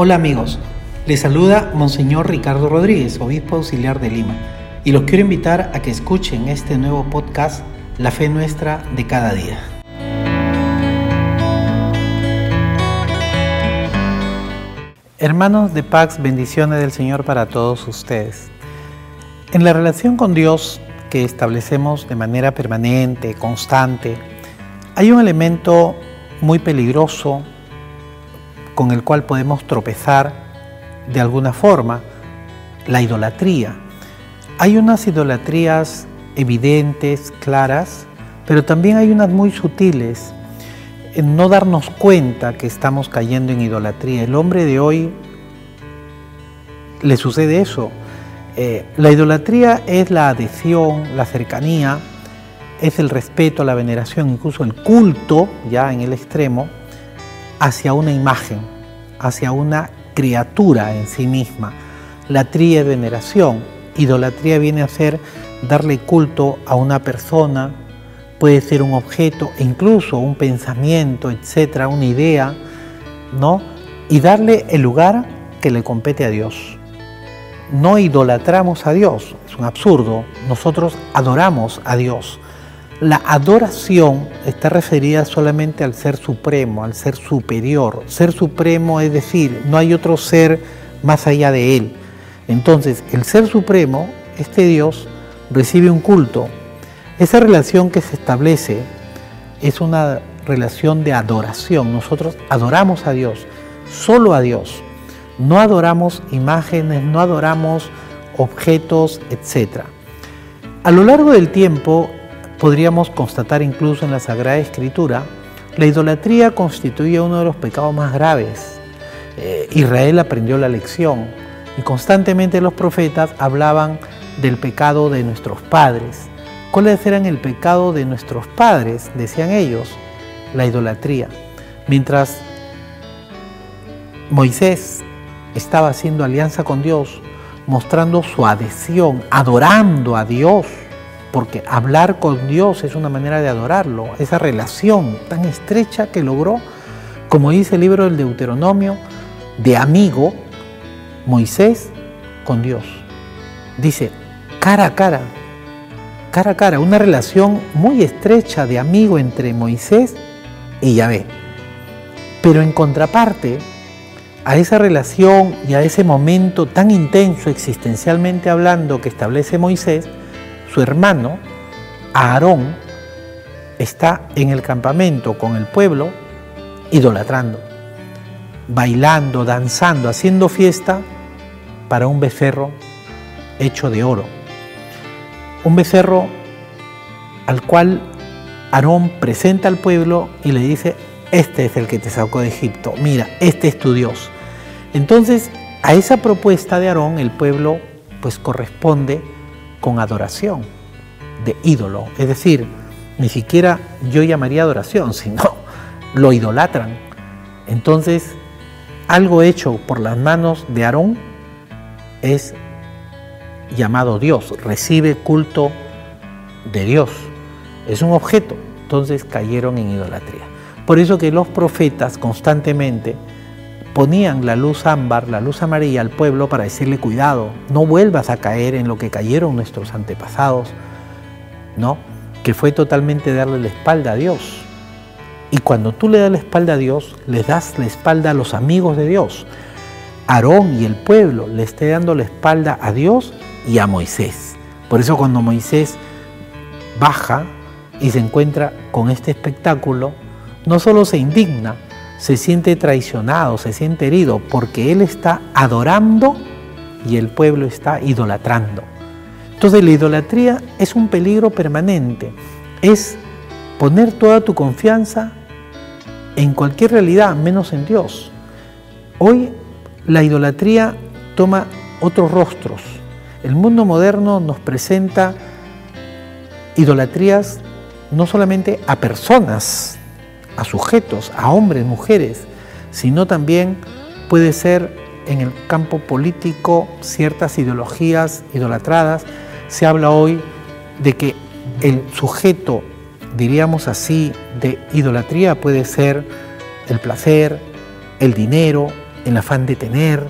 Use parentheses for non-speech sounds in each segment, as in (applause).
Hola amigos, les saluda Monseñor Ricardo Rodríguez, obispo auxiliar de Lima, y los quiero invitar a que escuchen este nuevo podcast, La Fe Nuestra de cada día. Hermanos de Pax, bendiciones del Señor para todos ustedes. En la relación con Dios que establecemos de manera permanente, constante, hay un elemento muy peligroso con el cual podemos tropezar de alguna forma, la idolatría. Hay unas idolatrías evidentes, claras, pero también hay unas muy sutiles, en no darnos cuenta que estamos cayendo en idolatría. El hombre de hoy le sucede eso. Eh, la idolatría es la adhesión, la cercanía, es el respeto, la veneración, incluso el culto, ya en el extremo, hacia una imagen, hacia una criatura en sí misma. La tría de veneración. Idolatría viene a ser darle culto a una persona, puede ser un objeto, incluso un pensamiento, etcétera, una idea, ¿no? Y darle el lugar que le compete a Dios. No idolatramos a Dios, es un absurdo. Nosotros adoramos a Dios. La adoración está referida solamente al ser supremo, al ser superior. Ser supremo es decir, no hay otro ser más allá de él. Entonces, el ser supremo, este Dios, recibe un culto. Esa relación que se establece es una relación de adoración. Nosotros adoramos a Dios, solo a Dios. No adoramos imágenes, no adoramos objetos, etc. A lo largo del tiempo, podríamos constatar incluso en la Sagrada Escritura, la idolatría constituye uno de los pecados más graves. Eh, Israel aprendió la lección y constantemente los profetas hablaban del pecado de nuestros padres. ¿Cuáles eran el pecado de nuestros padres? Decían ellos, la idolatría. Mientras Moisés estaba haciendo alianza con Dios, mostrando su adhesión, adorando a Dios, porque hablar con Dios es una manera de adorarlo, esa relación tan estrecha que logró, como dice el libro del Deuteronomio, de amigo Moisés con Dios. Dice, cara a cara, cara a cara, una relación muy estrecha de amigo entre Moisés y Yahvé. Pero en contraparte a esa relación y a ese momento tan intenso existencialmente hablando que establece Moisés, su hermano, Aarón, está en el campamento con el pueblo idolatrando, bailando, danzando, haciendo fiesta para un becerro hecho de oro. Un becerro al cual Aarón presenta al pueblo y le dice, este es el que te sacó de Egipto, mira, este es tu Dios. Entonces, a esa propuesta de Aarón el pueblo pues corresponde con adoración de ídolo. Es decir, ni siquiera yo llamaría adoración, sino (laughs) lo idolatran. Entonces, algo hecho por las manos de Aarón es llamado Dios, recibe culto de Dios. Es un objeto. Entonces cayeron en idolatría. Por eso que los profetas constantemente ponían la luz ámbar, la luz amarilla al pueblo para decirle cuidado, no vuelvas a caer en lo que cayeron nuestros antepasados, ¿no? Que fue totalmente darle la espalda a Dios. Y cuando tú le das la espalda a Dios, le das la espalda a los amigos de Dios. Aarón y el pueblo le esté dando la espalda a Dios y a Moisés. Por eso cuando Moisés baja y se encuentra con este espectáculo, no solo se indigna, se siente traicionado, se siente herido, porque él está adorando y el pueblo está idolatrando. Entonces la idolatría es un peligro permanente, es poner toda tu confianza en cualquier realidad, menos en Dios. Hoy la idolatría toma otros rostros. El mundo moderno nos presenta idolatrías no solamente a personas, a sujetos, a hombres, mujeres, sino también puede ser en el campo político ciertas ideologías idolatradas. Se habla hoy de que el sujeto, diríamos así, de idolatría puede ser el placer, el dinero, el afán de tener,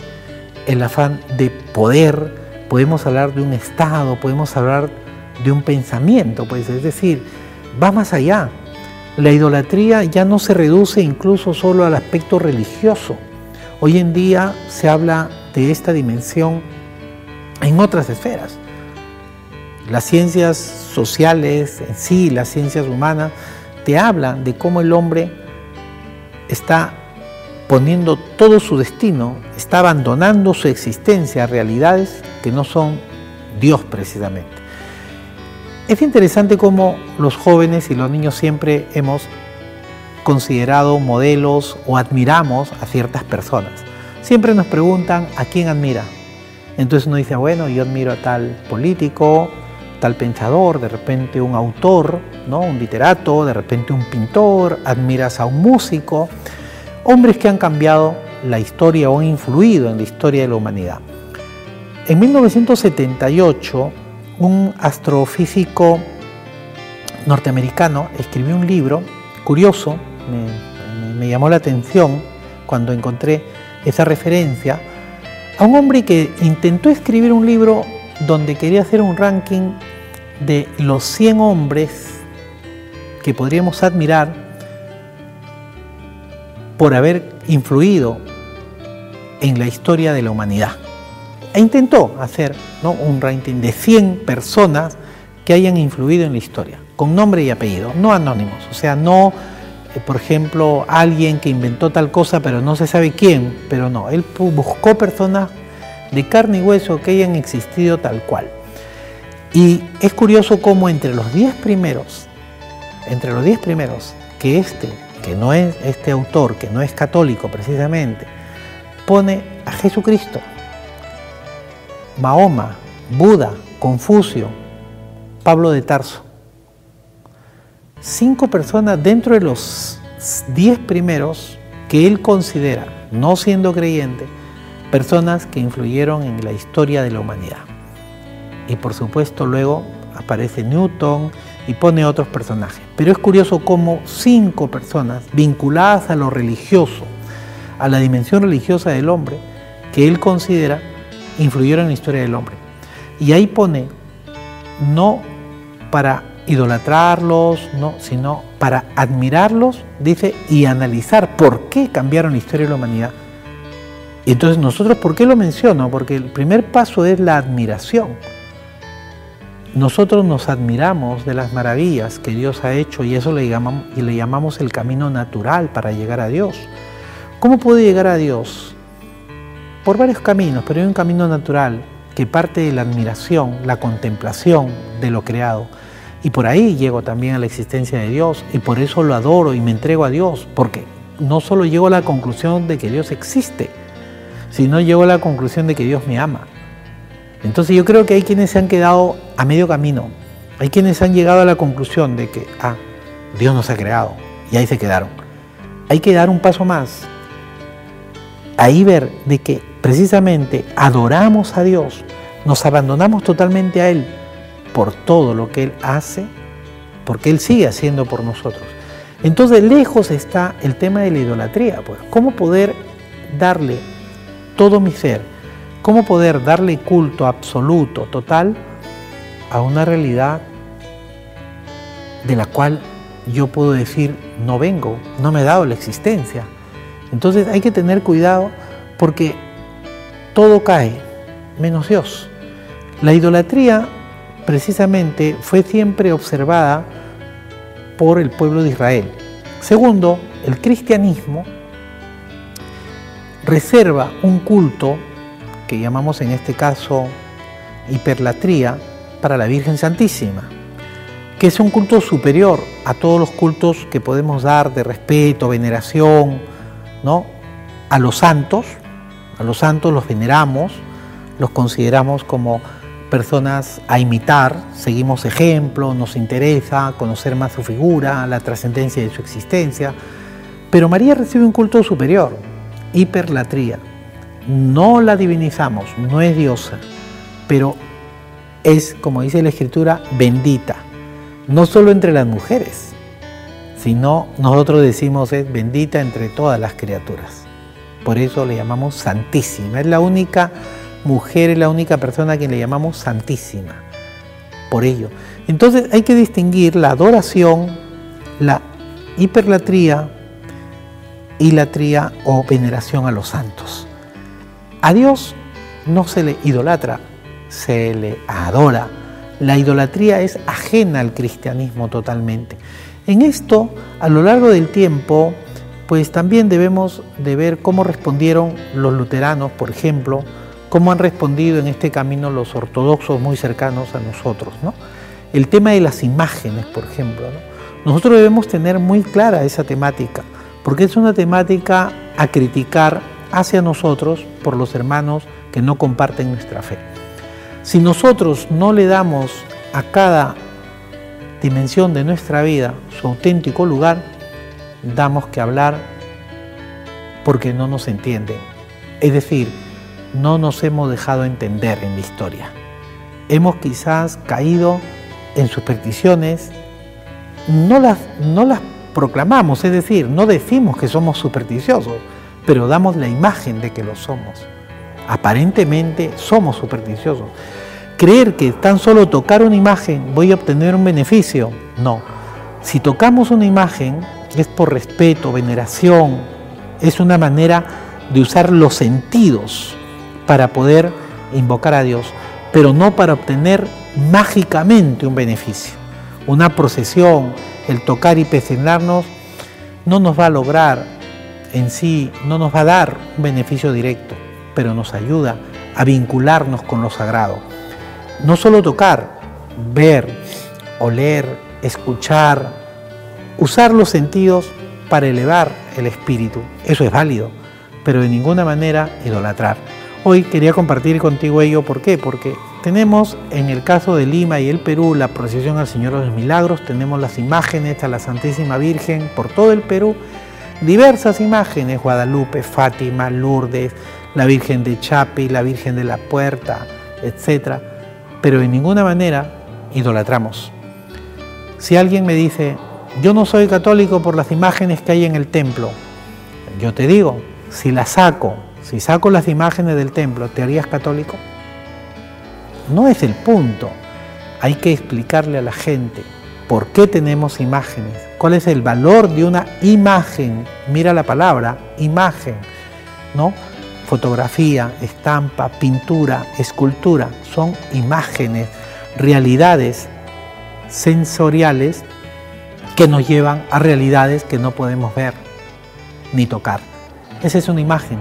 en el afán de poder, podemos hablar de un estado, podemos hablar de un pensamiento, pues es decir, va más allá. La idolatría ya no se reduce incluso solo al aspecto religioso. Hoy en día se habla de esta dimensión en otras esferas. Las ciencias sociales en sí, las ciencias humanas, te hablan de cómo el hombre está poniendo todo su destino, está abandonando su existencia a realidades que no son Dios precisamente. Es interesante cómo los jóvenes y los niños siempre hemos considerado modelos o admiramos a ciertas personas. Siempre nos preguntan a quién admira. Entonces uno dice, bueno, yo admiro a tal político, tal pensador, de repente un autor, ¿no? un literato, de repente un pintor, admiras a un músico, hombres que han cambiado la historia o han influido en la historia de la humanidad. En 1978, un astrofísico norteamericano escribió un libro curioso, me, llamó la atención cuando encontré esa referencia, a un hombre que intentó escribir un libro donde quería hacer un ranking de los 100 hombres que podríamos admirar por haber influido en la historia de la humanidad. E intentó hacer un ranking de 100 personas que hayan influido en la historia, con nombre y apellido, no anónimos, o sea, no, eh, por ejemplo, alguien que inventó tal cosa pero no se sabe quién, pero no, él buscó personas de carne y hueso que hayan existido tal cual. Y es curioso cómo entre los 10 primeros, entre los 10 primeros, que este, que no es este autor, que no es católico precisamente, pone a Jesucristo, Mahoma, Buda, Confucio, Pablo de Tarso. Cinco personas dentro de los diez primeros que él considera, no siendo creyente, personas que influyeron en la historia de la humanidad. Y por supuesto luego aparece Newton y pone otros personajes. Pero es curioso cómo cinco personas vinculadas a lo religioso, a la dimensión religiosa del hombre, que él considera influyeron en la historia del hombre. Y ahí pone, no para idolatrarlos, no, sino para admirarlos, dice, y analizar por qué cambiaron la historia de la humanidad. Y entonces nosotros, ¿por qué lo menciono? Porque el primer paso es la admiración. Nosotros nos admiramos de las maravillas que Dios ha hecho y eso le llamamos, y le llamamos el camino natural para llegar a Dios. ¿Cómo puede llegar a Dios? Por varios caminos, pero hay un camino natural que parte de la admiración, la contemplación de lo creado. Y por ahí llego también a la existencia de Dios y por eso lo adoro y me entrego a Dios, porque no solo llego a la conclusión de que Dios existe, sino llego a la conclusión de que Dios me ama. Entonces yo creo que hay quienes se han quedado a medio camino, hay quienes han llegado a la conclusión de que, ah, Dios nos ha creado y ahí se quedaron. Hay que dar un paso más, ahí ver de que precisamente adoramos a Dios, nos abandonamos totalmente a Él por todo lo que Él hace, porque Él sigue haciendo por nosotros. Entonces lejos está el tema de la idolatría, pues cómo poder darle todo mi ser, cómo poder darle culto absoluto, total, a una realidad de la cual yo puedo decir, no vengo, no me he dado la existencia. Entonces hay que tener cuidado porque todo cae, menos Dios. La idolatría precisamente fue siempre observada por el pueblo de Israel. Segundo, el cristianismo reserva un culto que llamamos en este caso hiperlatría para la Virgen Santísima, que es un culto superior a todos los cultos que podemos dar de respeto, veneración, ¿no? a los santos, a los santos los veneramos, los consideramos como personas a imitar, seguimos ejemplo, nos interesa conocer más su figura, la trascendencia de su existencia. Pero María recibe un culto superior, hiperlatría. No la divinizamos, no es diosa, pero es, como dice la Escritura, bendita. No solo entre las mujeres, sino nosotros decimos es bendita entre todas las criaturas Por eso le llamamos santísima. Es la única mujer, es la única persona a quien le llamamos santísima. Por ello. Entonces hay que distinguir la adoración, la hiperlatría y la tría o veneración a los santos. A Dios no se le idolatra, se le adora. La idolatría es ajena al cristianismo totalmente. En esto, a lo largo del tiempo, pues también debemos de ver cómo respondieron los luteranos, por ejemplo, cómo han respondido en este camino los ortodoxos muy cercanos a nosotros. ¿no? El tema de las imágenes, por ejemplo. Nosotros debemos tener muy clara esa temática, porque es una temática a criticar hacia nosotros por los hermanos que no comparten nuestra fe. Si nosotros no le damos a cada dimensión de nuestra vida su auténtico lugar, damos que hablar porque no nos entienden. Es decir, no nos hemos dejado entender en la historia. Hemos quizás caído en supersticiones, no las, no las proclamamos, es decir, no decimos que somos supersticiosos, pero damos la imagen de que lo somos. Aparentemente somos supersticiosos. Creer que tan solo tocar una imagen voy a obtener un beneficio, no. Si tocamos una imagen es por respeto, veneración, es una manera de usar los sentidos para poder invocar a Dios, pero no para obtener mágicamente un beneficio. Una procesión, el tocar y pecenarnos, no nos va a lograr en sí, no nos va a dar un beneficio directo, pero nos ayuda a vincularnos con lo sagrado. No solo tocar, ver, oler, escuchar, usar los sentidos para elevar el espíritu. Eso es válido, pero de ninguna manera idolatrar. Hoy quería compartir contigo ello, ¿por qué? Porque tenemos en el caso de Lima y el Perú la procesión al Señor de los Milagros, tenemos las imágenes a la Santísima Virgen por todo el Perú, diversas imágenes, Guadalupe, Fátima, Lourdes, la Virgen de Chapi, la Virgen de la Puerta, etc. Pero de ninguna manera idolatramos. Si alguien me dice, yo no soy católico por las imágenes que hay en el templo, yo te digo, si las saco si saco las imágenes del templo, ¿te harías católico? No es el punto. Hay que explicarle a la gente por qué tenemos imágenes, cuál es el valor de una imagen. Mira la palabra, imagen, ¿no? Fotografía, estampa, pintura, escultura, son imágenes, realidades sensoriales que nos llevan a realidades que no podemos ver ni tocar. Esa es una imagen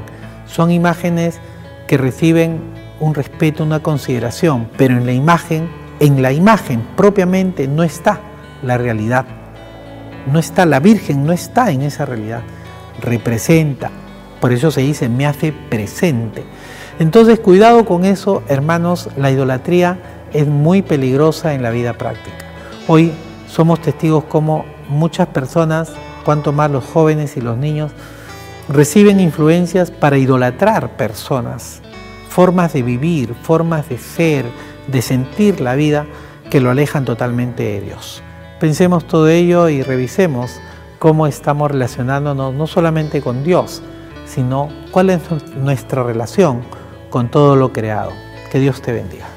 son imágenes que reciben un respeto, una consideración, pero en la imagen, en la imagen propiamente no está la realidad. No está la Virgen, no está en esa realidad. Representa. Por eso se dice, me hace presente. Entonces, cuidado con eso, hermanos, la idolatría es muy peligrosa en la vida práctica. Hoy somos testigos como muchas personas, cuanto más los jóvenes y los niños, reciben influencias para idolatrar personas, formas de vivir, formas de ser, de sentir la vida que lo alejan totalmente de Dios. Pensemos todo ello y revisemos cómo estamos relacionándonos no solamente con Dios, sino cuál es nuestra relación con todo lo creado. Que Dios te bendiga.